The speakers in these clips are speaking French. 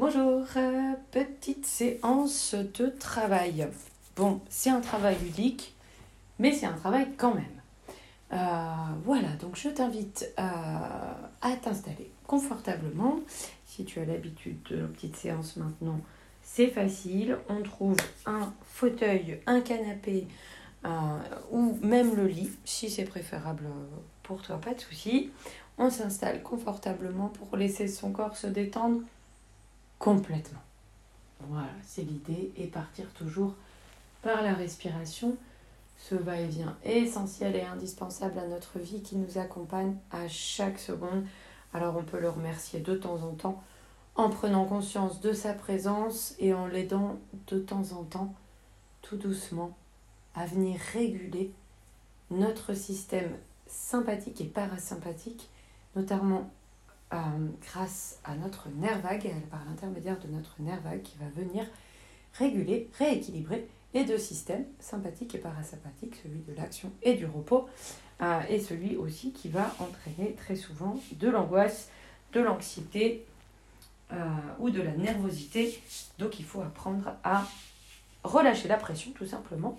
Bonjour, euh, petite séance de travail. Bon, c'est un travail ludique, mais c'est un travail quand même. Euh, voilà, donc je t'invite à, à t'installer confortablement. Si tu as l'habitude de la petite séance maintenant, c'est facile. On trouve un fauteuil, un canapé euh, ou même le lit, si c'est préférable pour toi, pas de souci. On s'installe confortablement pour laisser son corps se détendre complètement. Voilà, c'est l'idée et partir toujours par la respiration. Ce va-et-vient essentiel et indispensable à notre vie qui nous accompagne à chaque seconde. Alors on peut le remercier de temps en temps en prenant conscience de sa présence et en l'aidant de temps en temps, tout doucement, à venir réguler notre système sympathique et parasympathique, notamment euh, grâce à notre nerf vague, par l'intermédiaire de notre nerf vague qui va venir réguler, rééquilibrer les deux systèmes, sympathique et parasympathique, celui de l'action et du repos, euh, et celui aussi qui va entraîner très souvent de l'angoisse, de l'anxiété euh, ou de la nervosité. Donc il faut apprendre à relâcher la pression tout simplement.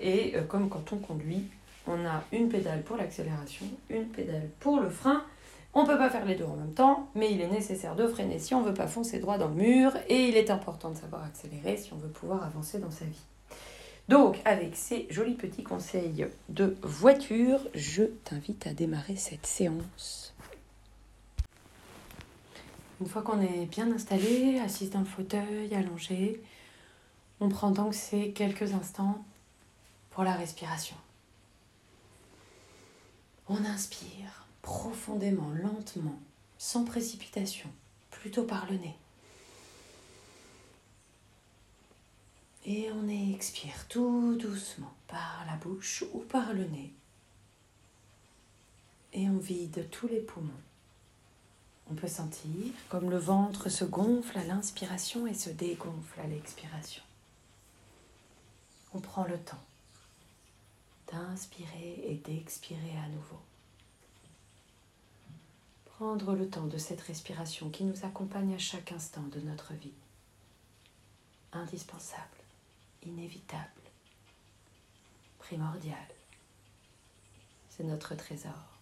et comme quand on conduit, on a une pédale pour l'accélération, une pédale pour le frein. On ne peut pas faire les deux en même temps, mais il est nécessaire de freiner si on ne veut pas foncer droit dans le mur, et il est important de savoir accélérer si on veut pouvoir avancer dans sa vie. Donc, avec ces jolis petits conseils de voiture, je t'invite à démarrer cette séance. Une fois qu'on est bien installé, assis dans le fauteuil, allongé, on prend donc ces quelques instants pour la respiration. On inspire profondément, lentement, sans précipitation, plutôt par le nez. Et on expire tout doucement par la bouche ou par le nez. Et on vide tous les poumons. On peut sentir comme le ventre se gonfle à l'inspiration et se dégonfle à l'expiration. On prend le temps d'inspirer et d'expirer à nouveau. Prendre le temps de cette respiration qui nous accompagne à chaque instant de notre vie. Indispensable, inévitable, primordial. C'est notre trésor.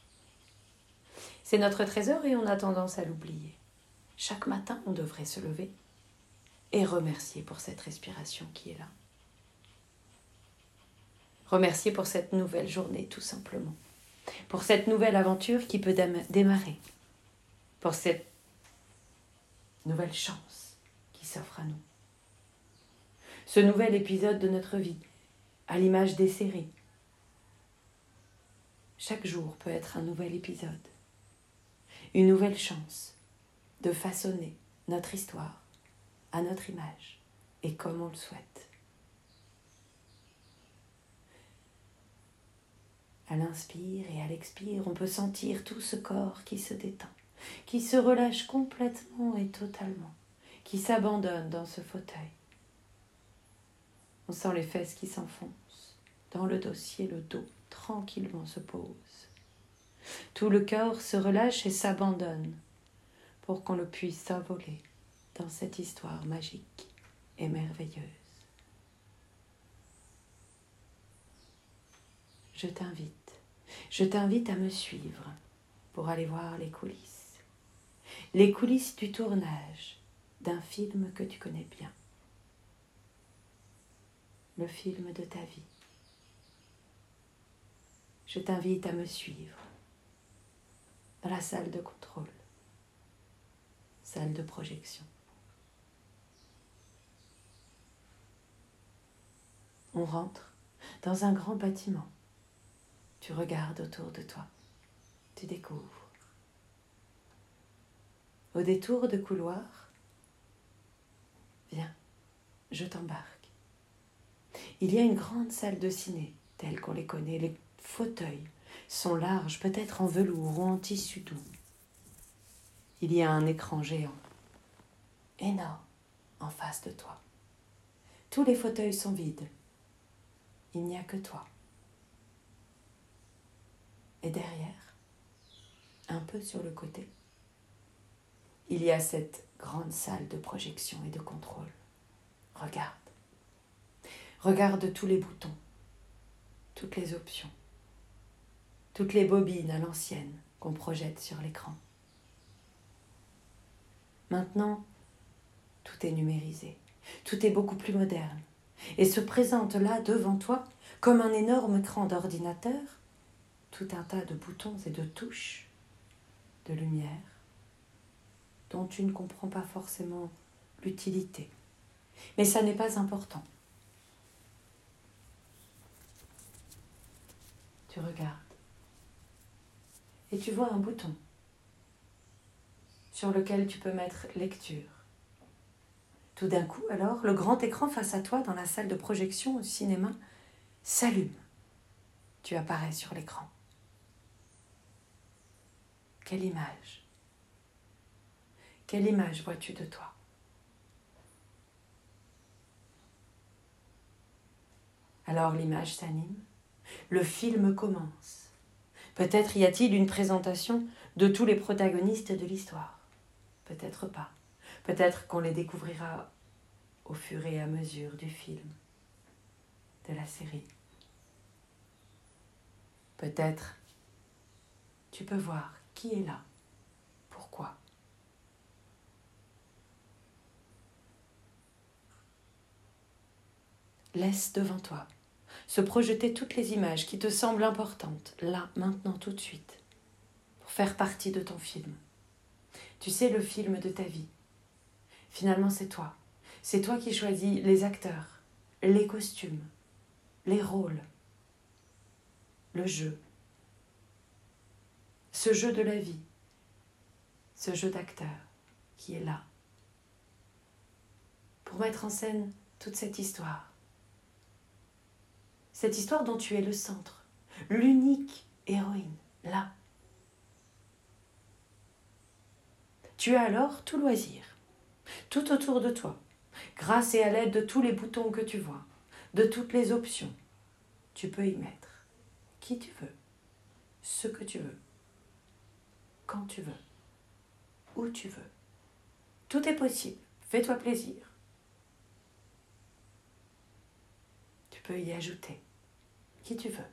C'est notre trésor et on a tendance à l'oublier. Chaque matin, on devrait se lever et remercier pour cette respiration qui est là. Remercier pour cette nouvelle journée, tout simplement. Pour cette nouvelle aventure qui peut démarrer. Pour cette nouvelle chance qui s'offre à nous. Ce nouvel épisode de notre vie, à l'image des séries. Chaque jour peut être un nouvel épisode. Une nouvelle chance de façonner notre histoire à notre image et comme on le souhaite. À l'inspire et à l'expire, on peut sentir tout ce corps qui se détend, qui se relâche complètement et totalement, qui s'abandonne dans ce fauteuil. On sent les fesses qui s'enfoncent, dans le dossier le dos tranquillement se pose. Tout le corps se relâche et s'abandonne pour qu'on le puisse s'envoler dans cette histoire magique et merveilleuse. je t'invite, je t'invite à me suivre pour aller voir les coulisses. Les coulisses du tournage d'un film que tu connais bien. Le film de ta vie. Je t'invite à me suivre dans la salle de contrôle, salle de projection. On rentre dans un grand bâtiment tu regardes autour de toi. Tu découvres. Au détour de couloir, viens, je t'embarque. Il y a une grande salle de ciné, telle qu'on les connaît. Les fauteuils sont larges, peut-être en velours ou en tissu doux. Il y a un écran géant, énorme, en face de toi. Tous les fauteuils sont vides. Il n'y a que toi. Et derrière, un peu sur le côté, il y a cette grande salle de projection et de contrôle. Regarde. Regarde tous les boutons, toutes les options, toutes les bobines à l'ancienne qu'on projette sur l'écran. Maintenant, tout est numérisé, tout est beaucoup plus moderne, et se présente là devant toi comme un énorme écran d'ordinateur, un tas de boutons et de touches, de lumière, dont tu ne comprends pas forcément l'utilité. Mais ça n'est pas important. Tu regardes et tu vois un bouton sur lequel tu peux mettre lecture. Tout d'un coup, alors, le grand écran face à toi dans la salle de projection au cinéma s'allume. Tu apparais sur l'écran. Quelle image Quelle image vois-tu de toi? Alors l'image s'anime, le film commence. Peut-être y a-t-il une présentation de tous les protagonistes de l'histoire? Peut-être pas. Peut-être qu'on les découvrira au fur et à mesure du film, de la série. Peut-être tu peux voir qui est là, pourquoi? Laisse devant toi se projeter toutes les images qui te semblent importantes, là, maintenant, tout de suite, pour faire partie de ton film. Tu sais, le film de ta vie. Finalement, c'est toi. C'est toi qui choisis les acteurs, les costumes, les rôles, le jeu. Ce jeu de la vie, ce jeu d'acteur qui est là pour mettre en scène toute cette histoire. Cette histoire dont tu es le centre, l'unique héroïne, là. Tu as alors tout loisir, tout autour de toi, grâce et à l'aide de tous les boutons que tu vois, de toutes les options. Tu peux y mettre qui tu veux, ce que tu veux, quand tu veux, où tu veux. Tout est possible. Fais-toi plaisir. Tu peux y ajouter qui tu veux.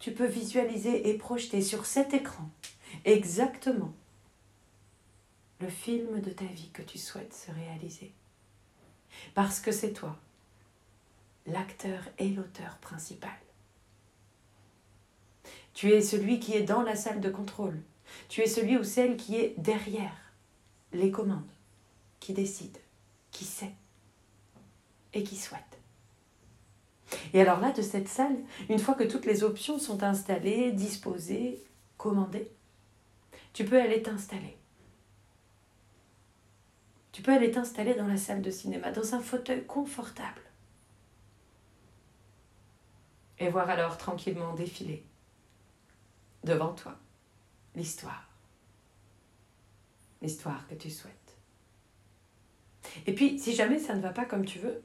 Tu peux visualiser et projeter sur cet écran exactement le film de ta vie que tu souhaites se réaliser. Parce que c'est toi, l'acteur et l'auteur principal. Tu es celui qui est dans la salle de contrôle. Tu es celui ou celle qui est derrière les commandes, qui décide, qui sait et qui souhaite. Et alors là, de cette salle, une fois que toutes les options sont installées, disposées, commandées, tu peux aller t'installer. Tu peux aller t'installer dans la salle de cinéma, dans un fauteuil confortable. Et voir alors tranquillement défiler devant toi l'histoire. L'histoire que tu souhaites. Et puis, si jamais ça ne va pas comme tu veux,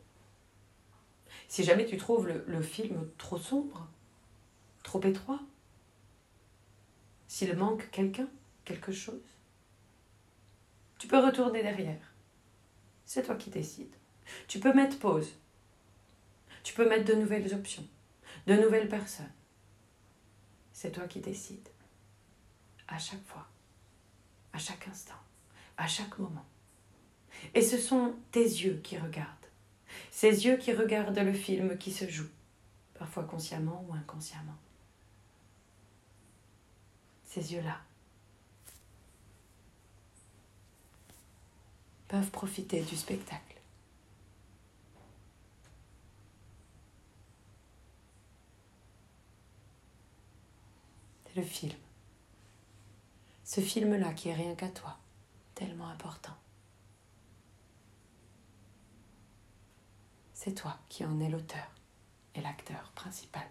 si jamais tu trouves le, film trop sombre, trop étroit, s'il manque quelqu'un, quelque chose, tu peux retourner derrière. C'est toi qui décides. Tu peux mettre pause. Tu peux mettre de nouvelles options, de nouvelles personnes. C'est toi qui décides. À chaque fois, à chaque instant, à chaque moment. Et ce sont tes yeux qui regardent. Ces yeux qui regardent le film qui se joue, parfois consciemment ou inconsciemment. Ces yeux-là peuvent profiter du spectacle. Film. Ce film-là qui est rien qu'à toi, tellement important. C'est toi qui en es l'auteur et l'acteur principal.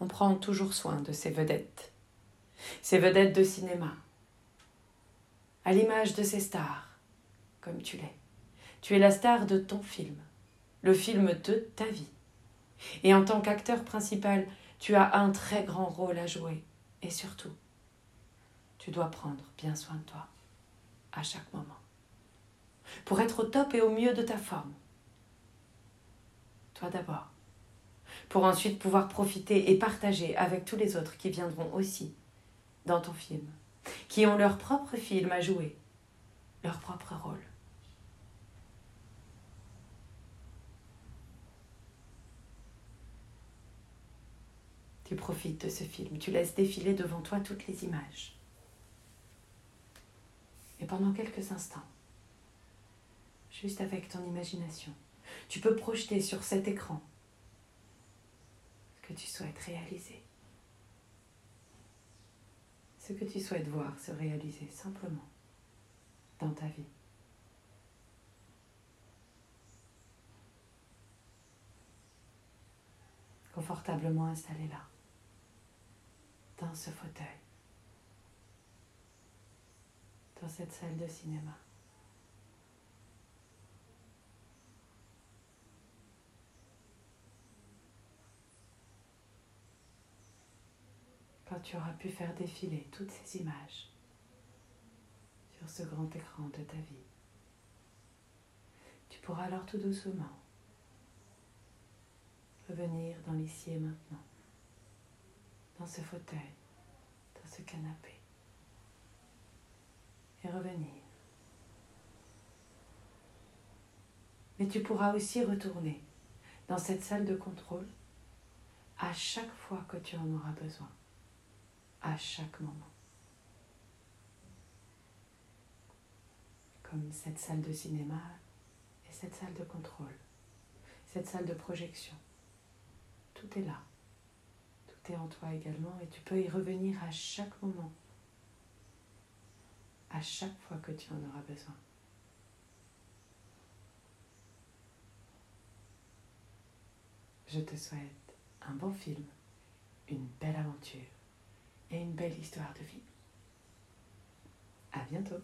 On prend toujours soin de ces vedettes, ces vedettes de cinéma, à l'image de ces stars, comme tu l'es. Tu es la star de ton film, le film de ta vie. Et en tant qu'acteur principal, tu as un très grand rôle à jouer Et surtout, tu dois prendre bien soin de toi à chaque moment. Pour être au top et au mieux de ta forme. Toi d'abord. Pour ensuite pouvoir profiter et partager avec tous les autres qui viendront aussi dans ton film, qui ont leur propre film à jouer, leur propre rôle. Tu profites de ce film, tu laisses défiler devant toi toutes les images. Et pendant quelques instants, juste avec ton imagination, tu peux projeter sur cet écran ce que tu souhaites réaliser. Ce que tu souhaites voir se réaliser simplement dans ta vie. Confortablement installé là dans ce fauteuil, dans cette salle de cinéma. Quand tu auras pu faire défiler toutes ces images sur ce grand écran de ta vie, tu pourras alors tout doucement revenir dans l'ici et maintenant dans ce fauteuil, dans ce canapé. Et revenir. Mais tu pourras aussi retourner dans cette salle de contrôle à chaque fois que tu en auras besoin, à chaque moment. Comme cette salle de cinéma et cette salle de contrôle, cette salle de projection. Tout est là en toi également et tu peux y revenir à chaque moment, à chaque fois que tu en auras besoin. Je te souhaite un bon film, une belle aventure et une belle histoire de vie. À bientôt!